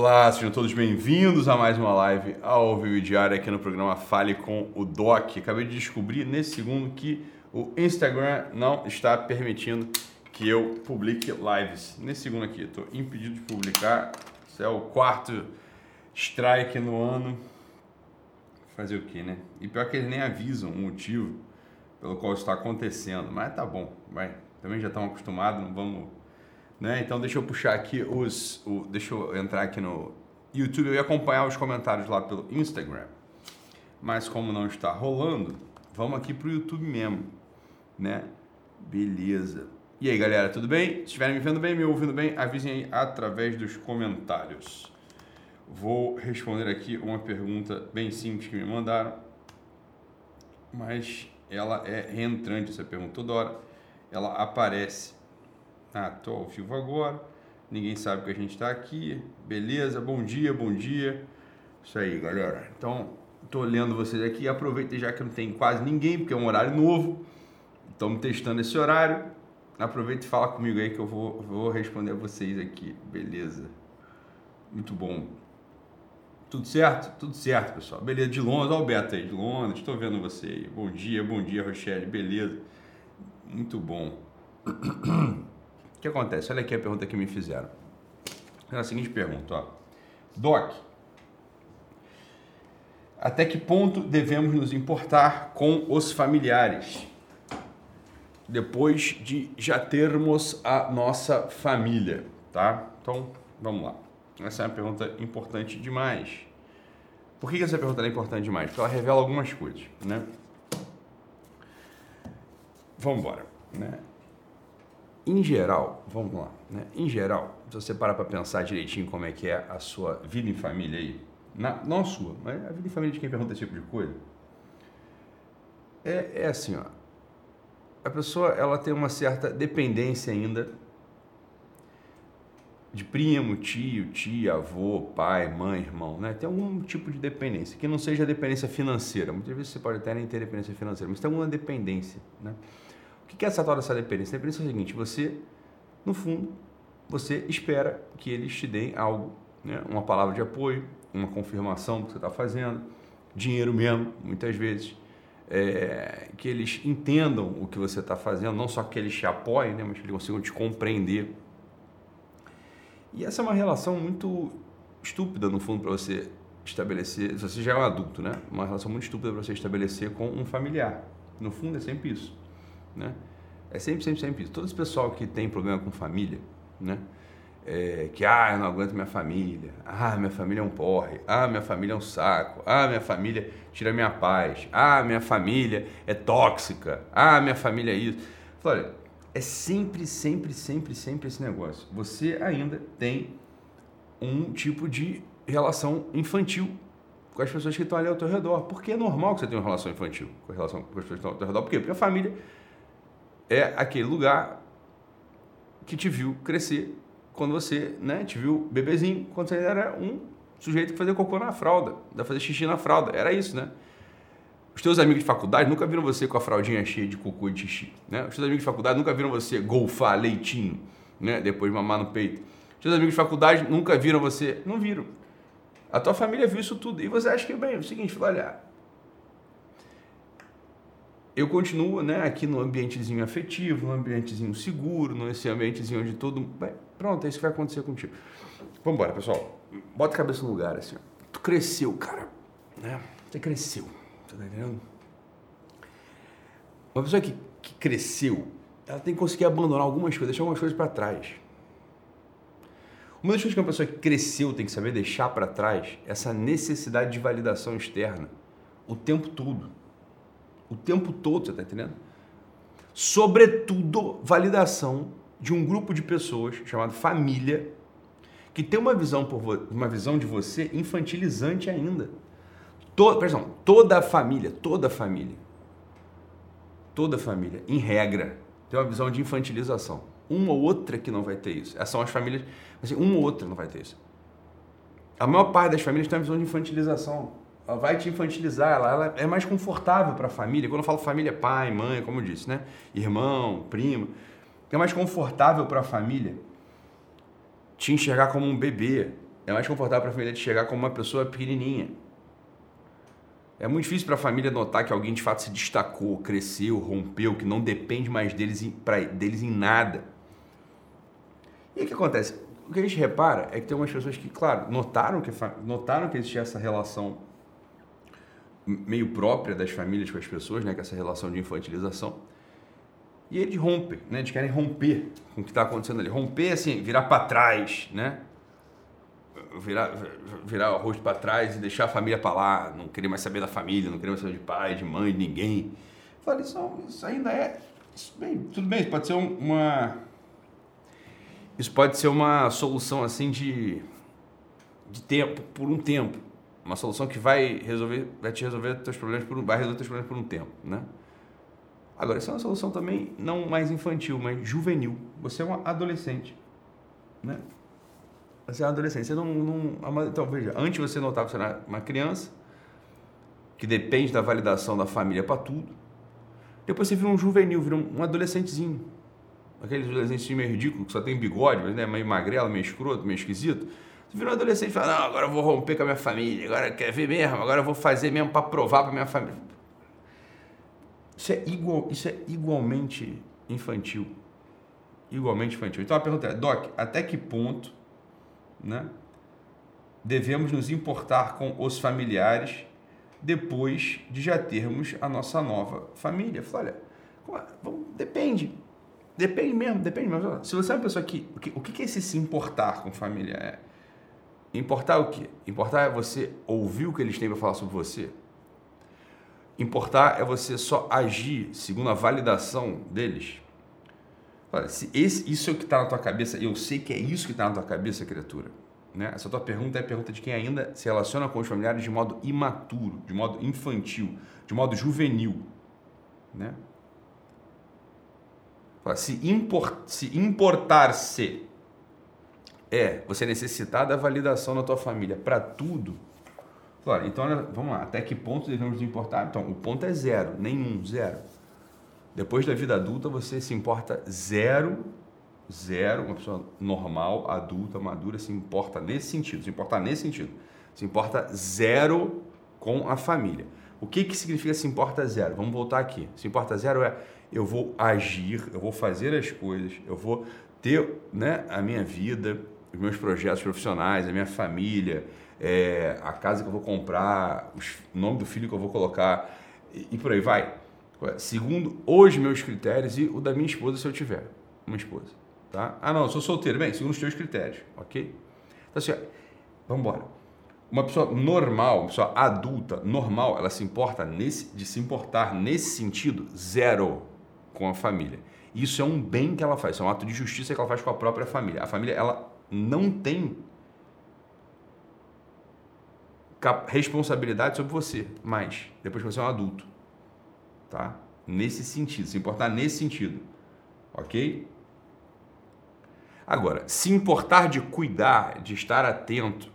Olá, sejam todos bem-vindos a mais uma live ao vivo diário aqui no programa Fale com o Doc. Acabei de descobrir nesse segundo que o Instagram não está permitindo que eu publique lives. Nesse segundo aqui, estou impedido de publicar. Isso é o quarto strike no ano. Fazer o que, né? E pior que eles nem avisam o motivo pelo qual está acontecendo. Mas tá bom, vai. Também já estão acostumados, não vamos né? Então deixa eu puxar aqui os. O, deixa eu entrar aqui no YouTube e acompanhar os comentários lá pelo Instagram. Mas como não está rolando, vamos aqui para o YouTube mesmo, né? Beleza. E aí galera, tudo bem? Se estiverem me vendo bem, me ouvindo bem, avisem aí através dos comentários. Vou responder aqui uma pergunta bem simples que me mandaram, mas ela é reentrante essa pergunta toda hora. Ela aparece ah, tô ao vivo agora. Ninguém sabe que a gente está aqui. Beleza? Bom dia, bom dia. Isso aí, galera. Então, tô olhando vocês aqui. Aproveita já que não tem quase ninguém, porque é um horário novo. Estamos testando esse horário. Aproveita e fala comigo aí que eu vou, vou responder a vocês aqui. Beleza? Muito bom. Tudo certo? Tudo certo, pessoal. Beleza, de Londres. Olha o Beto aí, de Londres. Estou vendo você aí. Bom dia, bom dia, Rochelle. Beleza. Muito bom. O que acontece? Olha aqui a pergunta que me fizeram. É a seguinte pergunta, ó. Doc, até que ponto devemos nos importar com os familiares depois de já termos a nossa família, tá? Então, vamos lá. Essa é uma pergunta importante demais. Por que essa pergunta é importante demais? Porque ela revela algumas coisas, né? Vamos embora, né? Em geral, vamos lá, né? Em geral, se você parar para pensar direitinho como é que é a sua vida em família aí, na, não a sua, mas a vida em família de quem pergunta esse tipo de coisa, é, é assim, ó. A pessoa ela tem uma certa dependência ainda de primo, tio, tia, avô, pai, mãe, irmão, né? Tem algum tipo de dependência que não seja dependência financeira. Muitas vezes você pode até nem ter dependência financeira, mas tem alguma dependência, né? O que é essa tal dessa dependência? A dependência é o seguinte, você, no fundo, você espera que eles te deem algo, né? uma palavra de apoio, uma confirmação do que você está fazendo, dinheiro mesmo, muitas vezes, é, que eles entendam o que você está fazendo, não só que eles te apoiem, né? mas que eles consigam te compreender. E essa é uma relação muito estúpida, no fundo, para você estabelecer, se você já é um adulto, né? Uma relação muito estúpida para você estabelecer com um familiar. No fundo, é sempre isso né? É sempre, sempre, sempre isso. Todo esse pessoal que tem problema com família, né? É, que, ah, eu não aguento minha família, ah, minha família é um porre, ah, minha família é um saco, ah, minha família tira minha paz, ah, minha família é tóxica, ah, minha família é isso. Olha, é sempre, sempre, sempre, sempre esse negócio. Você ainda tem um tipo de relação infantil com as pessoas que estão ali ao teu redor. Porque é normal que você tenha uma relação infantil com, relação com as pessoas que estão ao teu redor. Por quê? Porque a família é aquele lugar que te viu crescer quando você né, te viu bebezinho, quando você era um sujeito que fazia cocô na fralda, da fazer xixi na fralda. Era isso, né? Os teus amigos de faculdade nunca viram você com a fraldinha cheia de cocô e de xixi, né? Os teus amigos de faculdade nunca viram você golfar leitinho, né? Depois de mamar no peito. Os teus amigos de faculdade nunca viram você, não viram. A tua família viu isso tudo. E você acha que, bem, é o seguinte, olha, eu continuo né, aqui no ambientezinho afetivo, no ambientezinho seguro, nesse ambientezinho onde todo. Bem, pronto, é isso que vai acontecer contigo. Vamos embora, pessoal. Bota a cabeça no lugar, assim. Tu cresceu, cara. Né? Você cresceu. Tá entendendo? Uma pessoa que, que cresceu, ela tem que conseguir abandonar algumas coisas, deixar algumas coisas para trás. Uma das coisas que uma pessoa que cresceu tem que saber deixar para trás é essa necessidade de validação externa o tempo todo. O tempo todo, você está entendendo? Sobretudo, validação de um grupo de pessoas chamado família que tem uma visão, por uma visão de você infantilizante ainda. Perdão, toda a família, toda a família, toda a família, em regra, tem uma visão de infantilização. Uma ou outra que não vai ter isso. Essas são as famílias, assim, uma ou outra não vai ter isso. A maior parte das famílias tem uma visão de infantilização ela vai te infantilizar, ela, ela é mais confortável para a família. Quando eu falo família, pai, mãe, como eu disse, né? Irmão, primo. É mais confortável para a família te enxergar como um bebê, é mais confortável para a família te chegar como uma pessoa pequenininha. É muito difícil para a família notar que alguém de fato se destacou, cresceu, rompeu, que não depende mais deles em, pra, deles em nada. E o que acontece? O que a gente repara é que tem umas pessoas que, claro, notaram que, notaram que existia essa relação meio própria das famílias com as pessoas, né, é essa relação de infantilização. E eles rompem, né? Eles querem romper com o que está acontecendo ali. Romper, assim, virar para trás, né? Virar, virar o rosto para trás e deixar a família para lá, não querer mais saber da família, não querer mais saber de pai, de mãe, de ninguém. Eu falei, isso, isso ainda é. Isso, bem, tudo bem, pode ser uma. Isso pode ser uma solução assim de, de tempo, por um tempo. Uma solução que vai resolver, vai te resolver teus problemas por, vai resolver teus problemas por um tempo, né? Agora, isso é uma solução também não mais infantil, mas juvenil. Você é um adolescente, né? Você é um adolescente. Você não, não então veja, antes você notava que você era uma criança que depende da validação da família para tudo. Depois você vira um juvenil, vira um, adolescentezinho. Aquele adolescente meio ridículo, que só tem bigode, mas né, meio magrelo, meio escroto, meio esquisito. Você vira um adolescente e fala, não, agora eu vou romper com a minha família, agora quer ver mesmo, agora eu vou fazer mesmo para provar para minha família isso é, igual, isso é igualmente infantil. Igualmente infantil. Então a pergunta é, Doc, até que ponto né, devemos nos importar com os familiares depois de já termos a nossa nova família? Falei, olha, é? depende. Depende mesmo, depende mesmo. Se você é uma pessoa que. O que, o que é esse se importar com família? É, importar o quê? Importar é você ouvir o que eles têm para falar sobre você? Importar é você só agir segundo a validação deles. Olha, se esse, isso é o que está na tua cabeça, eu sei que é isso que está na tua cabeça, criatura. Né? Essa tua pergunta é a pergunta de quem ainda se relaciona com os familiares de modo imaturo, de modo infantil, de modo juvenil. Né? Se, import, se importar-se é você necessitar da validação da tua família para tudo, então vamos lá, até que ponto devemos importar? Então, o ponto é zero, nenhum, zero. Depois da vida adulta, você se importa zero, zero, uma pessoa normal, adulta, madura, se importa nesse sentido, se importa nesse sentido. Se importa zero com a família. O que, que significa se importa zero? Vamos voltar aqui. Se importa zero é eu vou agir, eu vou fazer as coisas, eu vou ter né, a minha vida, os meus projetos profissionais, a minha família, é, a casa que eu vou comprar, o nome do filho que eu vou colocar e, e por aí vai. Segundo os meus critérios e o da minha esposa, se eu tiver uma esposa. Tá? Ah, não, eu sou solteiro. Bem, segundo os teus critérios, ok? Então, assim, vamos embora. Uma pessoa normal, uma pessoa adulta, normal, ela se importa nesse, de se importar nesse sentido, zero com a família. Isso é um bem que ela faz, é um ato de justiça que ela faz com a própria família. A família, ela não tem responsabilidade sobre você, mais depois que você é um adulto, tá? Nesse sentido, se importar nesse sentido, ok? Agora, se importar de cuidar, de estar atento,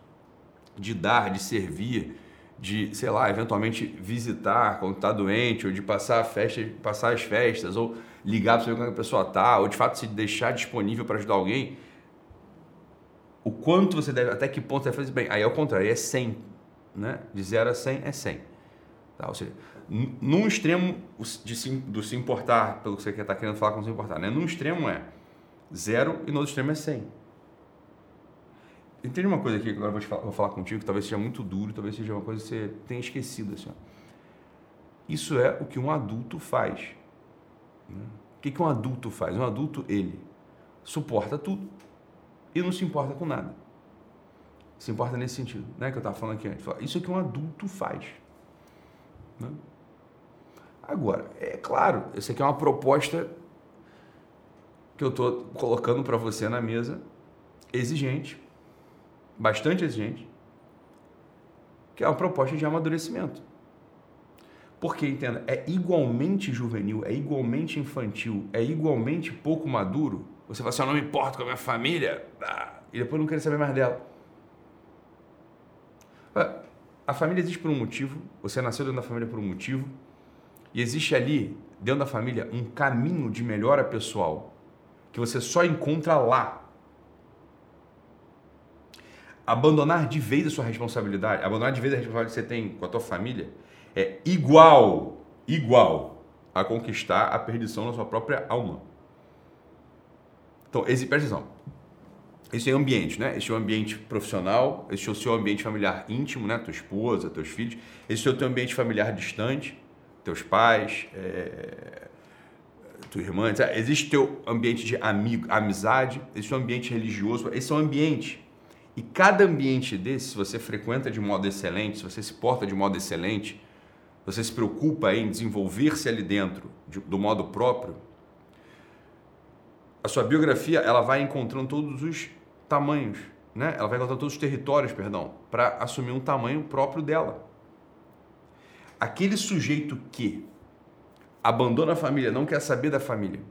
de dar, de servir, de, sei lá, eventualmente visitar quando está doente, ou de passar, festa, passar as festas, ou ligar para saber como a pessoa está, ou de fato se deixar disponível para ajudar alguém, o quanto você deve, até que ponto você deve fazer bem. Aí é o contrário, é 100 né? De 0 a 100 é 100. Tá? Ou seja, num extremo de se, do se importar, pelo que você está querendo falar com se importar, né? Num extremo é 0 e no outro extremo é 100. Entende uma coisa aqui que agora eu vou, falar, vou falar contigo, que talvez seja muito duro, talvez seja uma coisa que você tenha esquecido. Assim, ó. Isso é o que um adulto faz. Né? O que, que um adulto faz? Um adulto, ele suporta tudo e não se importa com nada se importa nesse sentido, né? Que eu estava falando aqui antes. Isso é que um adulto faz. Né? Agora, é claro, isso aqui é uma proposta que eu estou colocando para você na mesa, exigente, bastante exigente, que é uma proposta de amadurecimento. Porque, entenda, é igualmente juvenil, é igualmente infantil, é igualmente pouco maduro. Você fala assim, eu não me importo com a minha família, ah, e depois não quero saber mais dela. A família existe por um motivo, você nasceu dentro da família por um motivo, e existe ali, dentro da família, um caminho de melhora pessoal que você só encontra lá. abandonar de vez a sua responsabilidade, abandonar de vez a responsabilidade que você tem com a tua família, é igual, igual a conquistar a perdição na sua própria alma. Então, esse, presta atenção. Esse é o ambiente, né? Esse é o ambiente profissional, esse é o seu ambiente familiar íntimo, né? Tua esposa, teus filhos. Esse é o teu ambiente familiar distante, teus pais, é... tua irmã. Existe teu ambiente de amigo, amizade, é o ambiente religioso, esse é o ambiente e cada ambiente desse, se você frequenta de modo excelente, se você se porta de modo excelente, você se preocupa em desenvolver-se ali dentro de, do modo próprio, a sua biografia ela vai encontrando todos os tamanhos, né? Ela vai encontrando todos os territórios, perdão, para assumir um tamanho próprio dela. Aquele sujeito que abandona a família, não quer saber da família,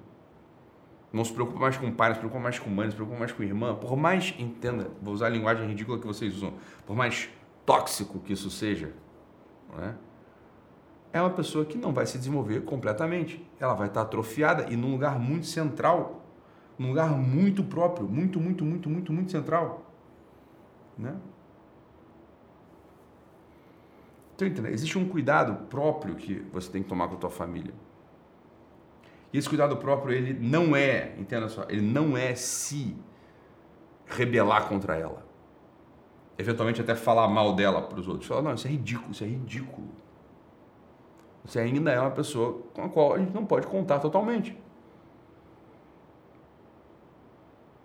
não se preocupa mais com o pai, não se preocupa mais com mãe, não se preocupa mais com irmã, por mais, entenda, vou usar a linguagem ridícula que vocês usam, por mais tóxico que isso seja, né? é uma pessoa que não vai se desenvolver completamente. Ela vai estar atrofiada e num lugar muito central, num lugar muito próprio, muito, muito, muito, muito, muito central. Né? Então, entenda, existe um cuidado próprio que você tem que tomar com a tua família. E esse cuidado próprio, ele não é, entenda só, ele não é se rebelar contra ela. Eventualmente até falar mal dela para os outros. Falar, não, isso é ridículo, isso é ridículo. Você ainda é uma pessoa com a qual a gente não pode contar totalmente.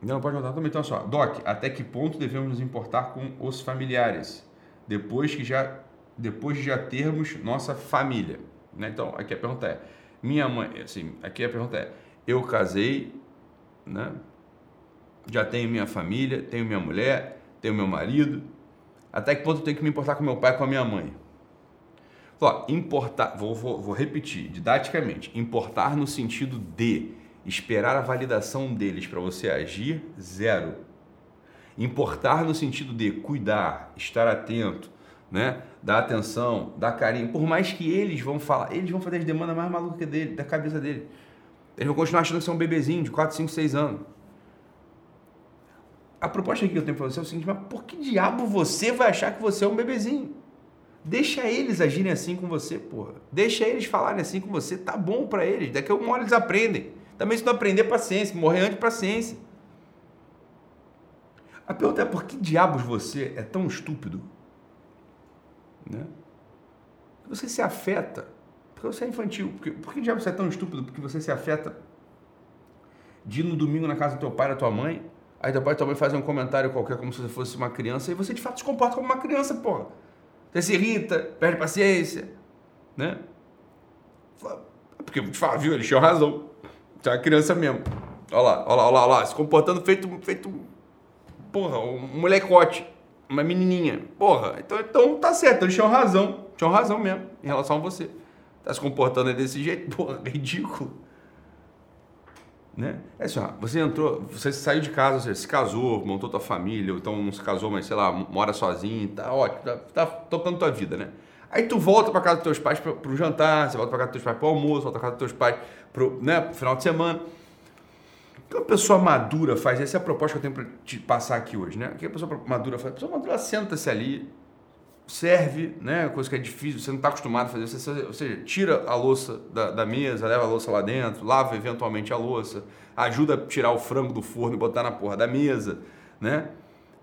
Não pode contar totalmente. Então, só, Doc, até que ponto devemos nos importar com os familiares? Depois que já, depois de já termos nossa família. Né? Então, aqui a pergunta é, minha mãe, assim, aqui a pergunta é: eu casei, né? Já tenho minha família, tenho minha mulher, tenho meu marido. Até que ponto eu tenho que me importar com meu pai com a minha mãe? Ó, importar, vou, vou, vou repetir didaticamente: importar no sentido de esperar a validação deles para você agir, zero. Importar no sentido de cuidar, estar atento, né? Dar atenção, dar carinho. Por mais que eles vão falar, eles vão fazer as demandas mais malucas dele, da cabeça dele. Eles vão continuar achando que você é um bebezinho de 4, 5, 6 anos. A proposta que eu tenho para você é o seguinte, mas por que diabo você vai achar que você é um bebezinho? Deixa eles agirem assim com você, porra. Deixa eles falarem assim com você, tá bom para eles. Daqui a uma hora eles aprendem. Também se não aprender, paciência. Morrer antes, paciência. A pergunta é por que diabos você é tão estúpido né? Você se afeta porque você é infantil. Porque, por que diabo você é tão estúpido? Porque você se afeta de ir no domingo na casa do teu pai e da tua mãe, aí teu pai e tua mãe fazem um comentário qualquer como se você fosse uma criança, e você de fato se comporta como uma criança, porra. Você se irrita, perde paciência, né? Porque, te falo, viu, eles tinham razão. É uma criança mesmo. Olha lá, olha lá, olha lá, olha lá, se comportando feito, feito, porra, um molecote uma menininha. Porra, então, então tá certo, eles tinham razão. Tinham razão mesmo em relação a você. Tá se comportando desse jeito, porra, ridículo. Né? É assim, ó, você entrou, você saiu de casa, você se casou, montou tua família, ou então não se casou, mas sei lá, mora sozinho, tá ótimo, tá, tá tocando tua vida, né? Aí tu volta para casa dos teus pais pro, pro jantar, você volta para casa dos teus pais pro almoço, volta para casa dos teus pais pro, né, final de semana que uma pessoa madura faz? Essa é a proposta que eu tenho para te passar aqui hoje, né? O que a pessoa madura faz? A pessoa madura senta-se ali, serve, né? Coisa que é difícil, você não está acostumado a fazer. Você, ou seja, tira a louça da, da, mesa, leva a louça lá dentro, lava eventualmente a louça, ajuda a tirar o frango do forno e botar na porra da mesa, né?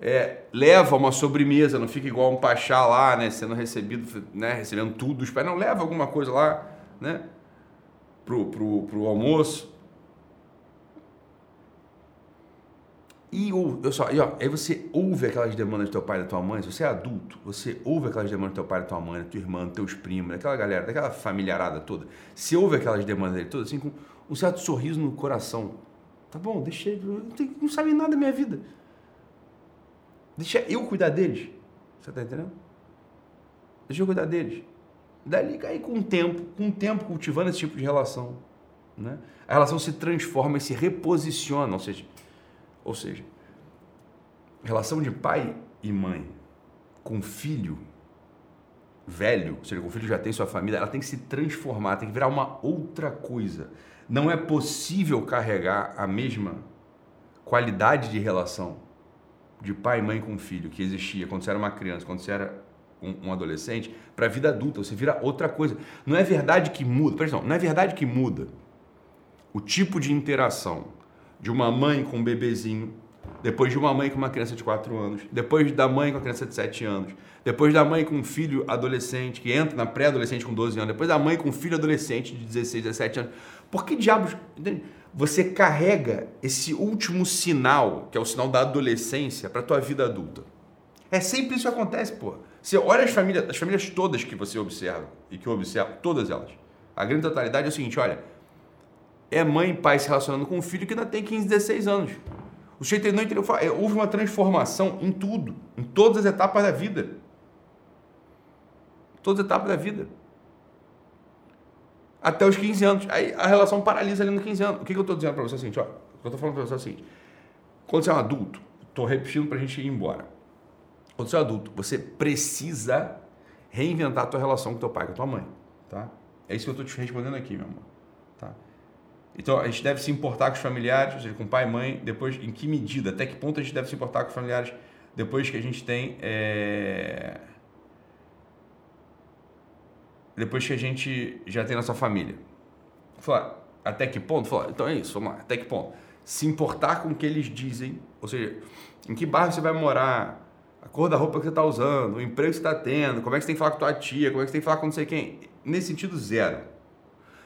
É, leva uma sobremesa, não fica igual um pachá lá, né? Sendo recebido, né? Recebendo tudo pais. Não, leva alguma coisa lá, né? Pro, pro, pro almoço E, eu só, e ó, aí você ouve aquelas demandas do teu pai e da tua mãe, se você é adulto, você ouve aquelas demandas do teu pai da tua mãe, da tua irmã, dos teus primos, daquela galera, daquela familiarada toda. Você ouve aquelas demandas dele todas assim com um certo sorriso no coração. Tá bom, deixa ele, não, não sabe nada da minha vida. Deixa eu cuidar deles. Você tá entendendo? Deixa eu cuidar deles. Dali com o tempo, com o tempo cultivando esse tipo de relação, né? A relação se transforma e se reposiciona, ou seja, ou seja, relação de pai e mãe com filho velho, ou seja, com filho já tem sua família, ela tem que se transformar, tem que virar uma outra coisa. Não é possível carregar a mesma qualidade de relação de pai e mãe com filho que existia quando você era uma criança, quando você era um, um adolescente, para a vida adulta, você vira outra coisa. Não é verdade que muda, presta não é verdade que muda o tipo de interação de uma mãe com um bebezinho, depois de uma mãe com uma criança de 4 anos, depois da mãe com uma criança de 7 anos, depois da mãe com um filho adolescente que entra na pré-adolescente com 12 anos, depois da mãe com um filho adolescente de 16, 17 anos. Por que diabos você carrega esse último sinal, que é o sinal da adolescência, para tua vida adulta? É sempre isso que acontece, pô. Você olha as famílias, as famílias todas que você observa e que eu observo, todas elas. A grande totalidade é o seguinte, olha, é mãe e pai se relacionando com um filho que ainda tem 15, 16 anos. O sujeito não entendeu, é, houve uma transformação em tudo, em todas as etapas da vida. Todas as etapas da vida. Até os 15 anos. Aí a relação paralisa ali nos 15 anos. O que, que eu estou dizendo para você? Ó, o que eu estou falando para você é o seguinte. Quando você é um adulto, estou repetindo para a gente ir embora. Quando você é adulto, você precisa reinventar a tua relação com teu pai, com tua mãe. Tá? É isso que eu estou te respondendo aqui, meu amor. Tá? Então, a gente deve se importar com os familiares, ou seja, com pai e mãe, depois, em que medida, até que ponto a gente deve se importar com os familiares depois que a gente tem. É... Depois que a gente já tem nossa família. Falar, até que ponto? Então é isso, vamos lá, até que ponto? Se importar com o que eles dizem, ou seja, em que bairro você vai morar, a cor da roupa que você está usando, o emprego que você está tendo, como é que você tem que falar com tua tia, como é que você tem que falar com não sei quem. Nesse sentido, zero.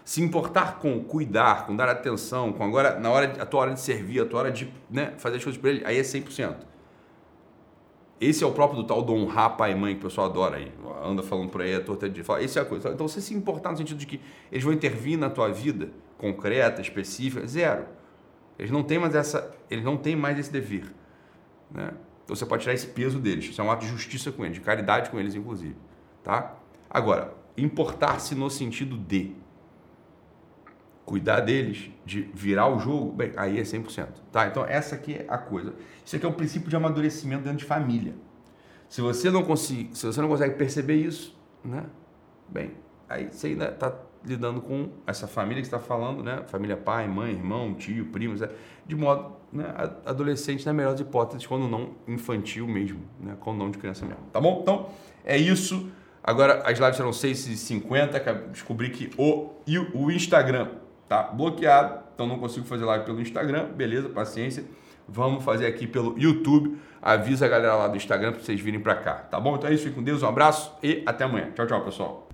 Se importar com cuidar, com dar atenção, com agora, na hora, a tua hora de servir, a tua hora de né, fazer as coisas para ele, aí é 100%. Esse é o próprio do tal do honrar pai e mãe que o pessoal adora aí. Anda falando por aí, a torta de fala. Esse é a coisa. Então, você se importar no sentido de que eles vão intervir na tua vida concreta, específica, zero. Eles não têm mais essa, eles não têm mais esse dever, né? Então você pode tirar esse peso deles. Isso é um ato de justiça com eles, de caridade com eles, inclusive. Tá? Agora, importar-se no sentido de cuidar deles, de virar o jogo, bem, aí é 100%. Tá? Então, essa aqui é a coisa. Isso aqui é o princípio de amadurecimento dentro de família. Se você não consegue, se você não consegue perceber isso, né? Bem, aí você ainda está lidando com essa família que está falando, né? Família pai, mãe, irmão, tio, primos, de modo né, adolescente na melhor das hipóteses, quando não infantil mesmo, né? Quando não de criança mesmo. Tá bom? Então, é isso. Agora as lives serão 6h50. Descobri que o, o Instagram tá bloqueado, então não consigo fazer live pelo Instagram. Beleza, paciência. Vamos fazer aqui pelo YouTube. Avisa a galera lá do Instagram para vocês virem para cá, tá bom? Então é isso, fique com Deus, um abraço e até amanhã. Tchau, tchau, pessoal.